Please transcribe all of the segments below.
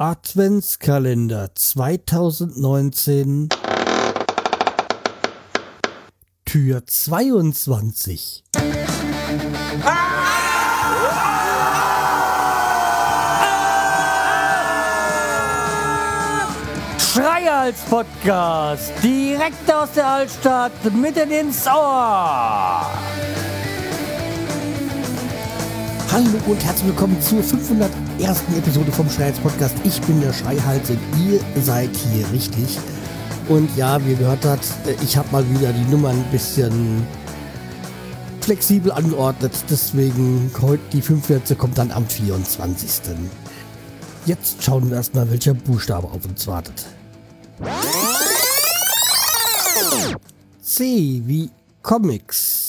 Adventskalender 2019 Tür 22 Schreihals Podcast. Direkt aus der Altstadt mitten ins Ohr. Hallo und herzlich willkommen zur 501. Episode vom Schreihals Podcast. Ich bin der Schreihals und ihr seid hier richtig. Und ja, wie ihr gehört habt, ich habe mal wieder die Nummer ein bisschen flexibel angeordnet. Deswegen heute die 500. kommt dann am 24. Jetzt schauen wir erstmal, welcher Buchstabe auf uns wartet. C wie Comics.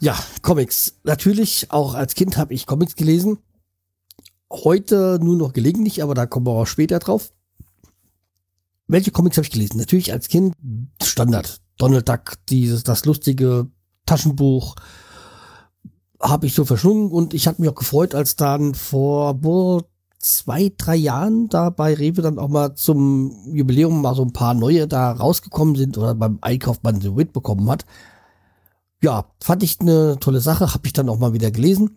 Ja, Comics. Natürlich, auch als Kind habe ich Comics gelesen. Heute nur noch gelegentlich, aber da kommen wir auch später drauf. Welche Comics habe ich gelesen? Natürlich als Kind Standard. Donald Duck, dieses, das lustige Taschenbuch habe ich so verschlungen und ich hatte mich auch gefreut, als dann vor boah, zwei, drei Jahren da bei Rewe dann auch mal zum Jubiläum mal so ein paar neue da rausgekommen sind oder beim Einkauf man so mitbekommen hat. Ja, fand ich eine tolle Sache, habe ich dann auch mal wieder gelesen.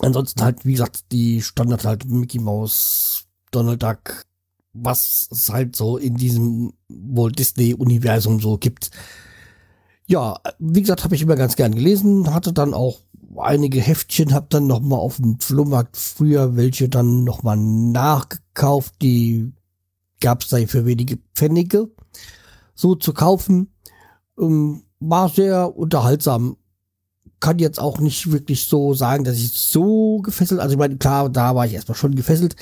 Ansonsten halt, wie gesagt, die Standard halt Mickey Mouse, Donald Duck, was es halt so in diesem Walt Disney Universum so gibt. Ja, wie gesagt, habe ich immer ganz gern gelesen, hatte dann auch einige Heftchen, habe dann noch mal auf dem Flohmarkt früher welche dann noch mal nachgekauft, die gab's da für wenige Pfennige so zu kaufen. Ähm, war sehr unterhaltsam. Kann jetzt auch nicht wirklich so sagen, dass ich so gefesselt, also ich meine, klar, da war ich erstmal schon gefesselt.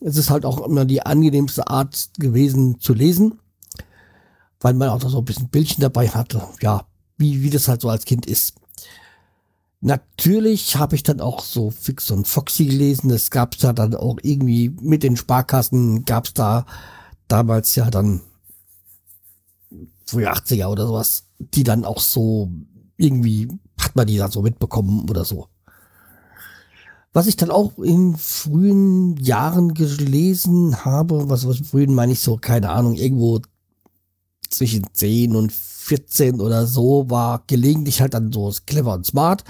Es ist halt auch immer die angenehmste Art gewesen zu lesen, weil man auch so ein bisschen Bildchen dabei hatte. Ja, wie, wie das halt so als Kind ist. Natürlich habe ich dann auch so Fix und Foxy gelesen. Es gab da dann auch irgendwie mit den Sparkassen gab es da damals ja dann frühe 80er oder sowas, die dann auch so irgendwie hat man die da so mitbekommen oder so. Was ich dann auch in frühen Jahren gelesen habe, was, was frühen meine ich so, keine Ahnung, irgendwo zwischen 10 und 14 oder so, war gelegentlich halt dann so clever und smart.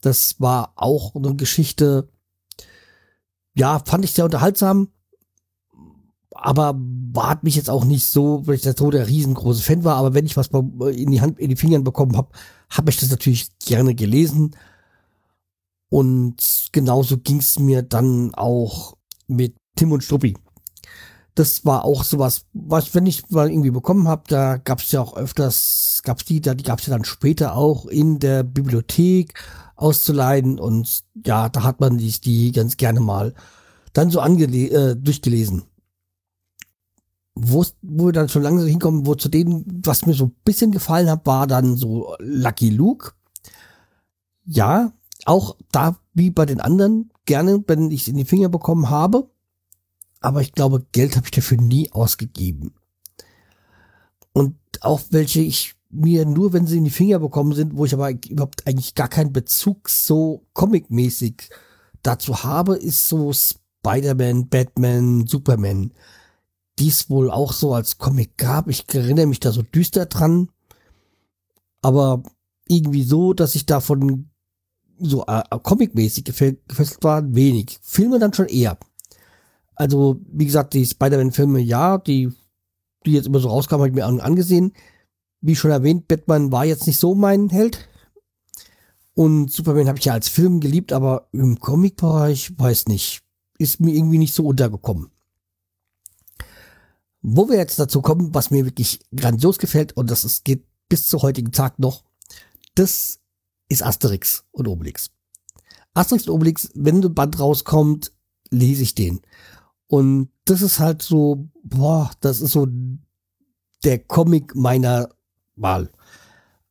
Das war auch eine Geschichte, ja, fand ich sehr unterhaltsam, aber hat mich jetzt auch nicht so, weil ich da so der riesengroße Fan war, aber wenn ich was in die Hand, in die Fingern bekommen habe, habe ich das natürlich gerne gelesen. Und genauso ging es mir dann auch mit Tim und Struppi das war auch sowas, was, wenn ich mal irgendwie bekommen habe, da gab es ja auch öfters, gab's die, da die gab es ja dann später auch in der Bibliothek auszuleihen und ja, da hat man die, die ganz gerne mal dann so angele äh, durchgelesen. Wo, wo wir dann schon langsam hinkommen, wo zu denen, was mir so ein bisschen gefallen hat, war dann so Lucky Luke. Ja, auch da wie bei den anderen gerne, wenn ich es in die Finger bekommen habe aber ich glaube, Geld habe ich dafür nie ausgegeben. Und auch welche ich mir nur, wenn sie in die Finger bekommen sind, wo ich aber überhaupt eigentlich gar keinen Bezug so comic-mäßig dazu habe, ist so Spider-Man, Batman, Superman. Dies wohl auch so als Comic gab. Ich erinnere mich da so düster dran. Aber irgendwie so, dass ich davon so äh, comic-mäßig gefesselt war, wenig. Filme dann schon eher. Also, wie gesagt, die Spider-Man-Filme, ja, die, die jetzt immer so rauskamen, habe ich mir angesehen. Wie schon erwähnt, Batman war jetzt nicht so mein Held. Und Superman habe ich ja als Film geliebt, aber im Comic-Bereich, weiß nicht, ist mir irgendwie nicht so untergekommen. Wo wir jetzt dazu kommen, was mir wirklich grandios gefällt, und das ist, geht bis zu heutigen Tag noch, das ist Asterix und Obelix. Asterix und Obelix, wenn ein Band rauskommt, lese ich den. Und das ist halt so, boah, das ist so der Comic meiner Wahl.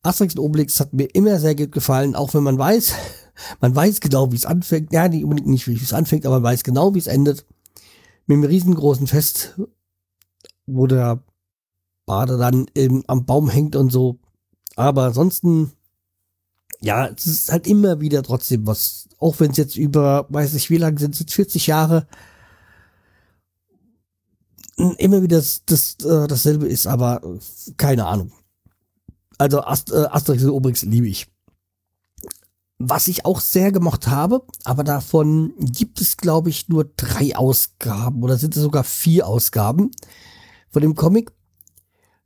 Asterix und Obelix hat mir immer sehr gut gefallen, auch wenn man weiß, man weiß genau, wie es anfängt. Ja, nicht unbedingt nicht, wie es anfängt, aber man weiß genau, wie es endet. Mit einem riesengroßen Fest, wo der Bade dann im, am Baum hängt und so. Aber ansonsten, ja, es ist halt immer wieder trotzdem was, auch wenn es jetzt über, weiß nicht wie lange sind es jetzt 40 Jahre, immer wieder das, das, äh, dasselbe ist, aber keine Ahnung. Also Ast, äh, Asterix und Obelix liebe ich. Was ich auch sehr gemocht habe, aber davon gibt es, glaube ich, nur drei Ausgaben oder sind es sogar vier Ausgaben von dem Comic.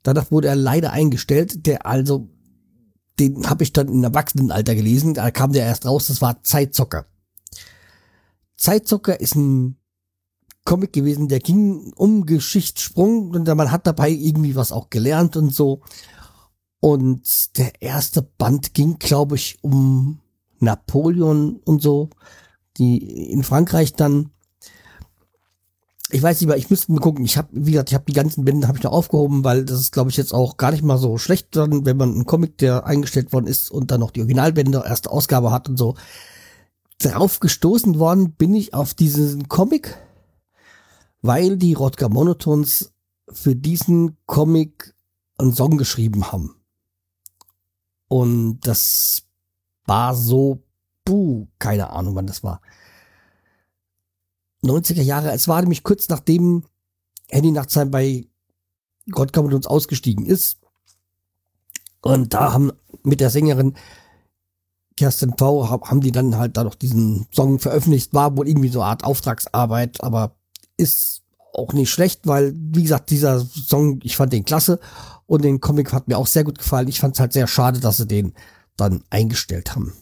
Danach wurde er leider eingestellt, der also, den habe ich dann im Erwachsenenalter gelesen, da kam der erst raus, das war Zeitzocker. Zeitzocker ist ein Comic gewesen, der ging um Geschichtssprung und man hat dabei irgendwie was auch gelernt und so. Und der erste Band ging, glaube ich, um Napoleon und so, die in Frankreich dann. Ich weiß nicht mehr, ich müsste mal gucken. Ich habe, wie gesagt, ich habe die ganzen Bände habe ich noch aufgehoben, weil das ist, glaube ich, jetzt auch gar nicht mal so schlecht dann, wenn man einen Comic, der eingestellt worden ist und dann noch die Originalbände, erste Ausgabe hat und so. Darauf gestoßen worden bin ich auf diesen Comic, weil die Rodger Monotons für diesen Comic einen Song geschrieben haben. Und das war so, puh, keine Ahnung, wann das war. 90er Jahre, es war nämlich kurz nachdem Handy Nachtsheim bei Gott kommt uns ausgestiegen ist. Und da haben mit der Sängerin Kerstin V haben die dann halt da noch diesen Song veröffentlicht. War wohl irgendwie so eine Art Auftragsarbeit, aber ist auch nicht schlecht, weil, wie gesagt, dieser Song, ich fand den klasse und den Comic hat mir auch sehr gut gefallen. Ich fand es halt sehr schade, dass sie den dann eingestellt haben.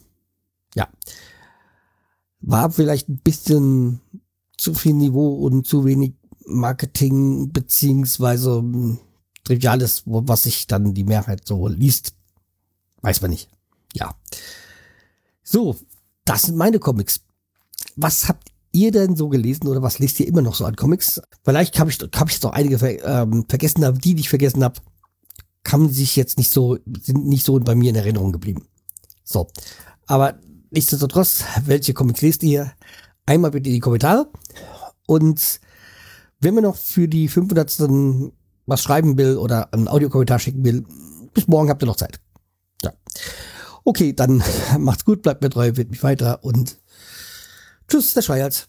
Ja. War vielleicht ein bisschen zu viel Niveau und zu wenig Marketing beziehungsweise hm, Triviales, was sich dann die Mehrheit so liest. Weiß man nicht. Ja. So, das sind meine Comics. Was habt ihr denn so gelesen oder was lest ihr immer noch so an Comics? Vielleicht habe ich, hab ich jetzt auch einige ähm, vergessen, aber die, die ich vergessen habe, haben sich jetzt nicht so, sind nicht so bei mir in Erinnerung geblieben. So. Aber nichtsdestotrotz, welche Comics lest ihr? Einmal bitte in die Kommentare. Und wenn man noch für die 500. was schreiben will oder einen Audiokommentar schicken will, bis morgen habt ihr noch Zeit. Ja. Okay, dann macht's gut, bleibt mir treu, wird mich weiter und tschüss, der Schreihals.